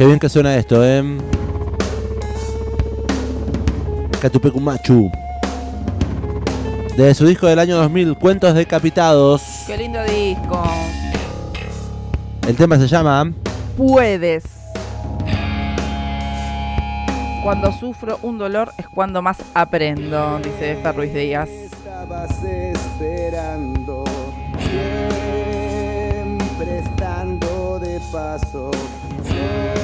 Qué bien que suena esto, ¿eh? Catupecu Machu. De su disco del año 2000, Cuentos Decapitados. Qué lindo disco. El tema se llama Puedes. Cuando sufro un dolor es cuando más aprendo, dice Fer Ruiz Díaz. Estabas esperando, siempre estando de paso. Hablo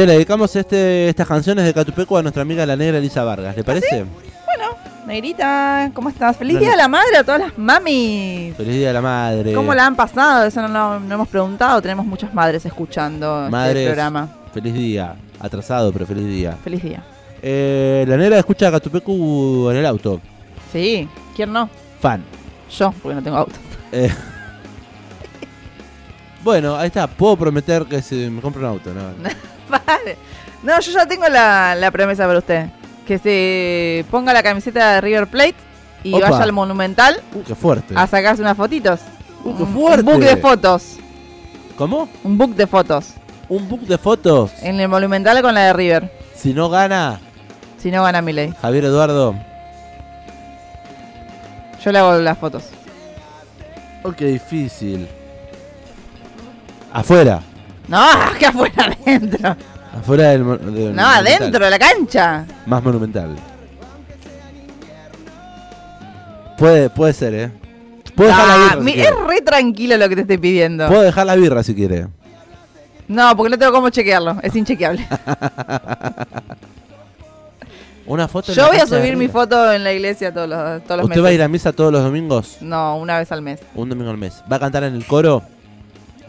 Che, le dedicamos este, estas canciones de Catupecu a nuestra amiga la negra Elisa Vargas, ¿le parece? Bueno, Negrita, ¿cómo estás? Feliz. Día de la Madre a todas las mamis. Feliz Día de la Madre. ¿Cómo la han pasado? Eso no, no- no hemos preguntado. Tenemos muchas madres escuchando Madres. este programa. Feliz día. Atrasado, pero feliz día. Feliz día. Eh, la negra escucha a Catupecu en el auto. Sí, ¿quién no? Fan. Yo, porque no tengo auto. Eh, bueno, ahí está. Puedo prometer que se me compro un auto, ¿no? No, yo ya tengo la, la promesa para usted. Que se ponga la camiseta de River Plate y Opa. vaya al Monumental Uh, qué fuerte. a sacarse unas fotitos. Uh, qué fuerte. Un book de fotos. ¿Cómo? Un book de fotos. Un book de fotos. En el Monumental con la de River. Si no gana, Si no gana Milei. Javier Eduardo. Yo le hago las fotos. Oh, qué difícil. Afuera. No, que afuera adentro. Afuera del. No, adentro de la cancha. Más monumental. Puede, puede ser, ¿eh? Puedo dejar la Ah, birra. si mi- quiere. es re tranquilo lo que te estoy pidiendo. Puedo dejar la birra si quiere. No, porque no tengo cómo chequearlo. Es inchequeable. Una foto. Yo la voy a subir mi foto en la iglesia todos los, todos los ¿Usted va a meses. ir a misa todos los domingos? No, una vez al mes. Un domingo al mes. ¿Va a cantar en el coro?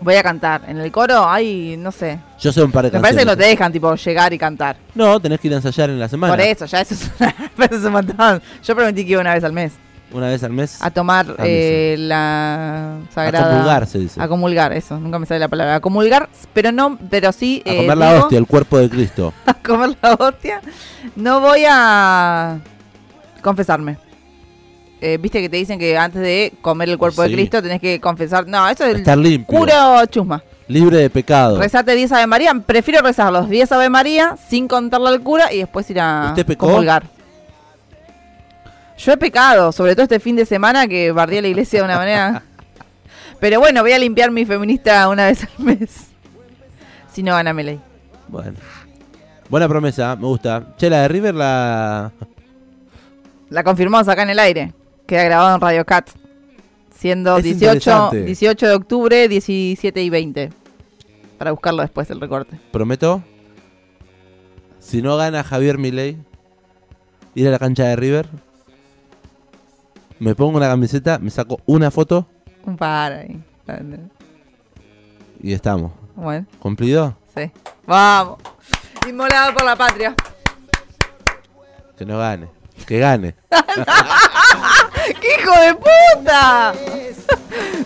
Voy a cantar. En el coro hay, no sé. Yo sé un par de Me parece que no te dejan, tipo, llegar y cantar. No, tenés que ir a ensayar en la semana. Por eso, ya eso es, una- eso es un montón. Yo prometí que iba una vez al mes. Una vez al mes. A tomar A eh, la A sagrada... comulgar, se dice. A comulgar, eso. Nunca me sale la palabra. A comulgar, pero no, pero sí... A eh, comer la digo- hostia, el cuerpo de Cristo. a comer la hostia, no voy a confesarme. Eh, Viste que te dicen que antes de comer el cuerpo Sí. de Cristo tenés que confesar. No, eso es Estar limpio. puro chusma. Libre de pecado. Rezate 10 Ave María. Prefiero rezar los 10 Ave María sin contarle al cura y después ir a ¿Usted pecó? comulgar. Yo he pecado, sobre todo este fin de semana que bardeé la iglesia de una manera. Pero bueno, voy a limpiar mi feminista una vez al mes. Si no gana Meley. Bueno. Buena promesa, me gusta. Che, la de River la. La confirmamos acá en el aire. Queda grabado en Radio Cat. Siendo Es 18, interesante. 18 de octubre, 17 y 20. Para buscarlo después el recorte. Prometo. Si no gana Javier Milei, ir a la cancha de River. Me pongo una camiseta, me saco una foto Un par ahí. y estamos. Bueno, ¿Cumplido? sí. Vamos. Inmolado por la patria. Que no gane. Que gane. ¡Qué hijo de puta!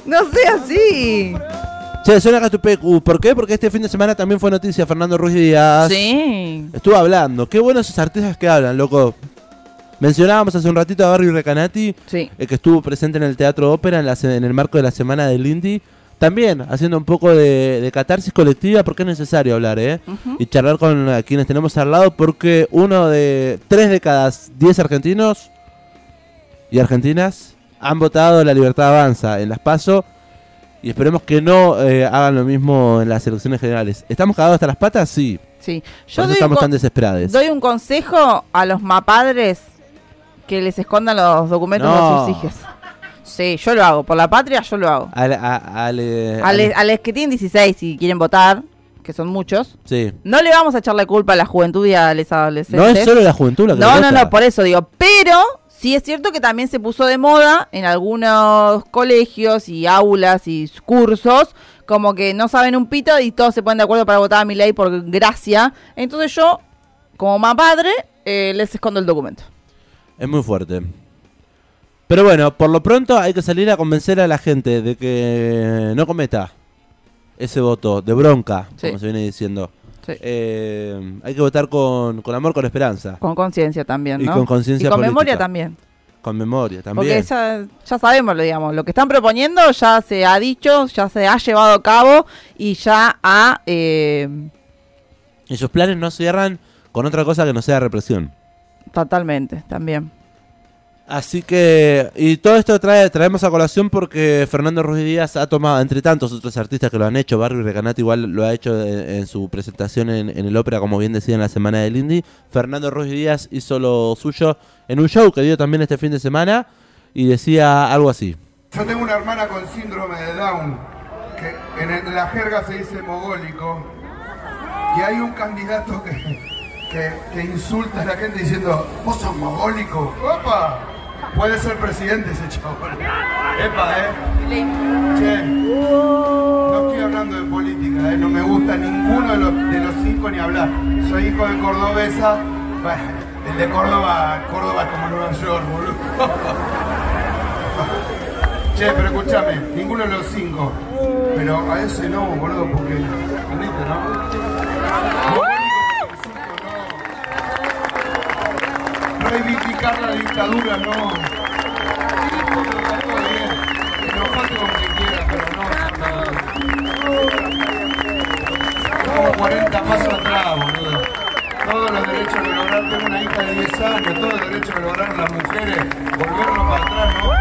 No sea así. Che, suena Catupecu. ¿Por qué? Porque este fin de semana también fue noticia Fernando Ruiz Díaz. Sí. Estuvo hablando. Qué buenos esos artistas que hablan, loco. Mencionábamos hace un ratito a Barry Recanati, Sí. eh, que estuvo presente en el Teatro Ópera en, la se- en el marco de la Semana del Indie. También haciendo un poco de, de catarsis colectiva, porque es necesario hablar, ¿eh? Y charlar con quienes tenemos al lado, porque uno de tres de cada diez argentinos y argentinas han votado la libertad avanza en las PASO. Y esperemos que no eh, hagan lo mismo en las elecciones generales. ¿Estamos cagados hasta las patas? Sí. Sí. Por Yo eso un, estamos tan desesperados. doy un consejo a los mapadres que les escondan los documentos No. de sus hijos. Sí, yo lo hago. Por la patria, yo lo hago. Al, a- al, eh, A, le- al- a los que tienen 16 y quieren votar, que son muchos, sí. no le vamos a echarle culpa a la juventud y a los adolescentes. No es solo la juventud la que No, no, no, por eso digo. Pero sí es cierto que también se puso de moda en algunos colegios y aulas y cursos, como que no saben un pito y todos se ponen de acuerdo para votar a mi ley por gracia. Entonces yo, como más padre, eh, les escondo el documento. Es muy fuerte. Pero bueno, por lo pronto hay que salir a convencer a la gente de que no cometa ese voto de bronca, Sí. como se viene diciendo. Sí. Eh, hay que votar con, con amor, con esperanza. Con conciencia también, Y ¿no? con conciencia Y con memoria también. con memoria Porque también. ya, ya sabemos, lo digamos, lo que están proponiendo ya se ha dicho, ya se ha llevado a cabo y ya ha... eh, Y sus planes no cierran con otra cosa que no sea represión. totalmente, también. Así que, y todo esto trae, traemos a colación porque Fernando Ruiz Díaz ha tomado, entre tantos otros artistas que lo han hecho, Barbie Recanati igual lo ha hecho en, en su presentación en, en el ópera, como bien decía en la semana del Indie. Fernando Ruiz Díaz hizo lo suyo en un show que dio también este fin de semana y decía algo así. Yo tengo una hermana con síndrome de Down, que en, el- en la jerga se dice mogólico, y hay un candidato que, que, que insulta a la gente diciendo, vos sos mogólico, ¡opa! Puede ser presidente ese chabón. Epa, ¿eh? Che, no estoy hablando de política, ¿eh? No me gusta ninguno de los, de los cinco ni hablar. Soy hijo de cordobesa, el de Córdoba, Córdoba es como Nueva York, boludo. Che, pero escúchame, ninguno de los cinco. Pero a ese no, boludo, porque. ¿Entendiste, no? Reivindicar la dictadura, no. Con quien quieras, pero no. Como 40 pasos atrás, boludo. Todos los derechos que lograron, tengo una hija de 10 años, todos los derechos que lograron las mujeres, volvernos para atrás, ¿no?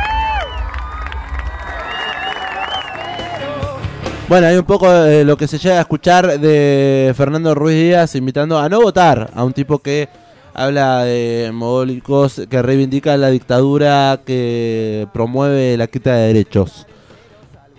Bueno, hay un poco de lo que se llega a escuchar de Fernando Ruiz Díaz invitando a no votar a un tipo que habla de mogólicos, que reivindica la dictadura, que promueve la quita de derechos.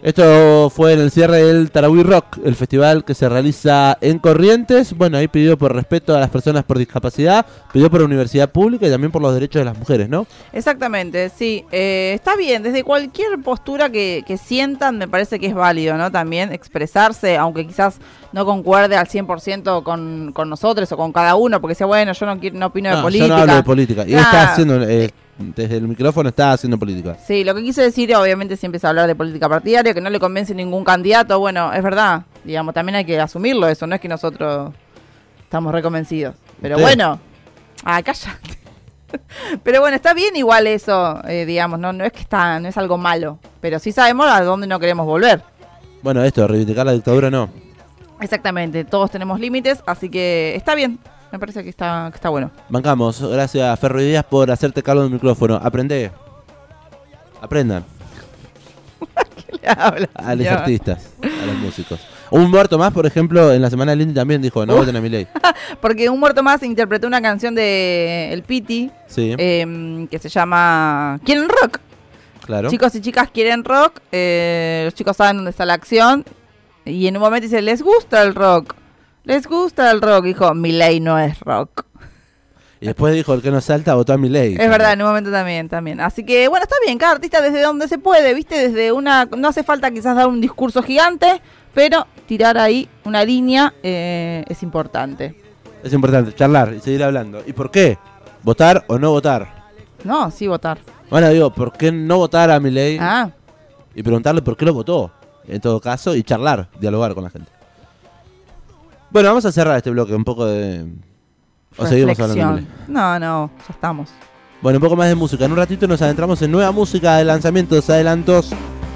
Esto fue en el cierre del Tarahui Rock, el festival que se realiza en Corrientes. Bueno, ahí pidió por respeto a las personas por discapacidad, pidió por universidad pública y también por los derechos de las mujeres, ¿no? Exactamente, sí. Eh, está bien, desde cualquier postura que, que sientan me parece que es válido, ¿no? También expresarse, aunque quizás no concuerde al 100% con, con nosotros o con cada uno, porque sea bueno, yo no, quiero, no opino de política. Yo no hablo de política. Y está haciendo, eh, desde el micrófono está haciendo política. Sí, lo que quise decir, obviamente, si empieza a hablar de política partidaria, que no le convence ningún candidato, bueno, es verdad, digamos, también hay que asumirlo eso, no es que nosotros estamos reconvencidos. Pero Usted. bueno, ah, cállate. Pero bueno, está bien igual eso, eh, digamos, no, no es que está, no es algo malo, pero sí sabemos a dónde no queremos volver. Bueno, esto, reivindicar la dictadura no. Exactamente, todos tenemos límites, así que está bien, me parece que está, que está bueno. Bancamos. Gracias, Ferro y Díaz, por hacerte cargo del micrófono. Aprende. Aprendan. ¿Qué le A los señor? artistas, a los músicos. Un muerto más, por ejemplo, en la semana de Lindy también dijo, no voten a mi ley. Porque un muerto más interpretó una canción de El Piti, Sí, em, que se llama ¿Quieren rock? claro. Chicos y chicas quieren rock, eh, los chicos saben dónde está la acción y en un momento dice, les gusta el rock, les gusta el rock, dijo, mi ley no es rock. Y después dijo, el que no salta, votó a mi ley. Es verdad, en un momento también, también. Así que bueno, está bien, cada artista desde donde se puede, ¿viste? Desde una, no hace falta quizás dar un discurso gigante, pero tirar ahí una línea eh, es importante. Es importante charlar y seguir hablando. ¿Y por qué? ¿Votar o no votar? No, sí votar. Bueno, digo, ¿por qué no votar a mi ley? Ah, Y preguntarle por qué lo votó, en todo caso, y charlar, dialogar con la gente. Bueno, vamos a cerrar este bloque, un poco de... O seguimos hablando. No, no, ya estamos. Bueno, un poco más de música. En un ratito nos adentramos en nueva música de lanzamientos, adelantos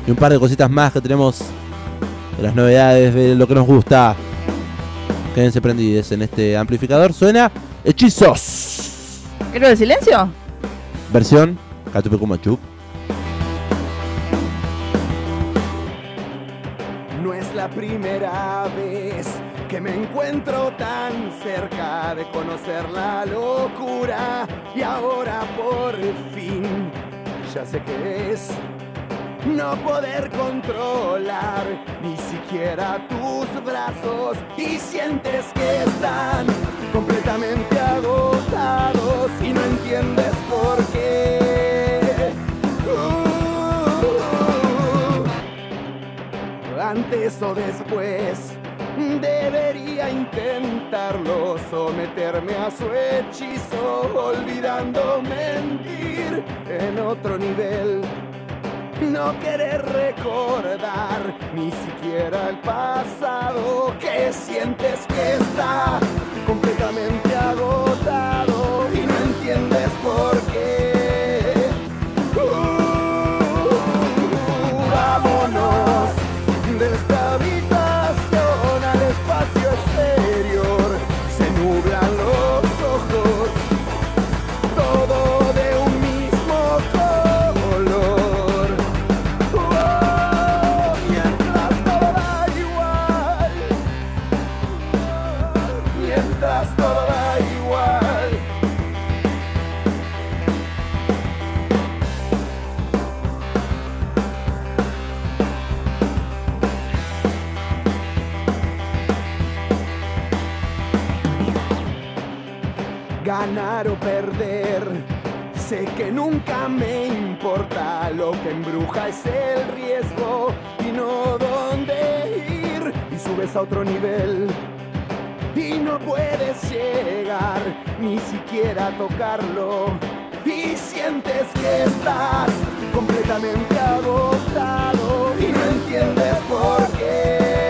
y un par de cositas más que tenemos de las novedades de lo que nos gusta. Quédense prendidos en este amplificador. Suena Hechizos. ¿Quiero el silencio? Versión Catupecumachup. No primera vez que me encuentro tan cerca de conocer la locura y ahora por fin ya sé qué es no poder controlar ni siquiera tus brazos y sientes que están completamente agotados y no entiendes por qué. Antes o después debería intentarlo, someterme a su hechizo, olvidando mentir en otro nivel. No querer recordar ni siquiera el pasado que sientes que está completamente agotado ganar o perder. Sé que nunca me importa, lo que embruja es el riesgo y no dónde ir. Y subes a otro nivel y no puedes llegar ni siquiera tocarlo. Y sientes que estás completamente agotado y no entiendes por qué.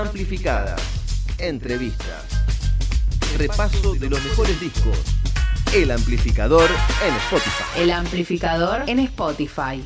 Amplificadas. Entrevistas. Repaso de los mejores discos. El amplificador en Spotify. El amplificador en Spotify.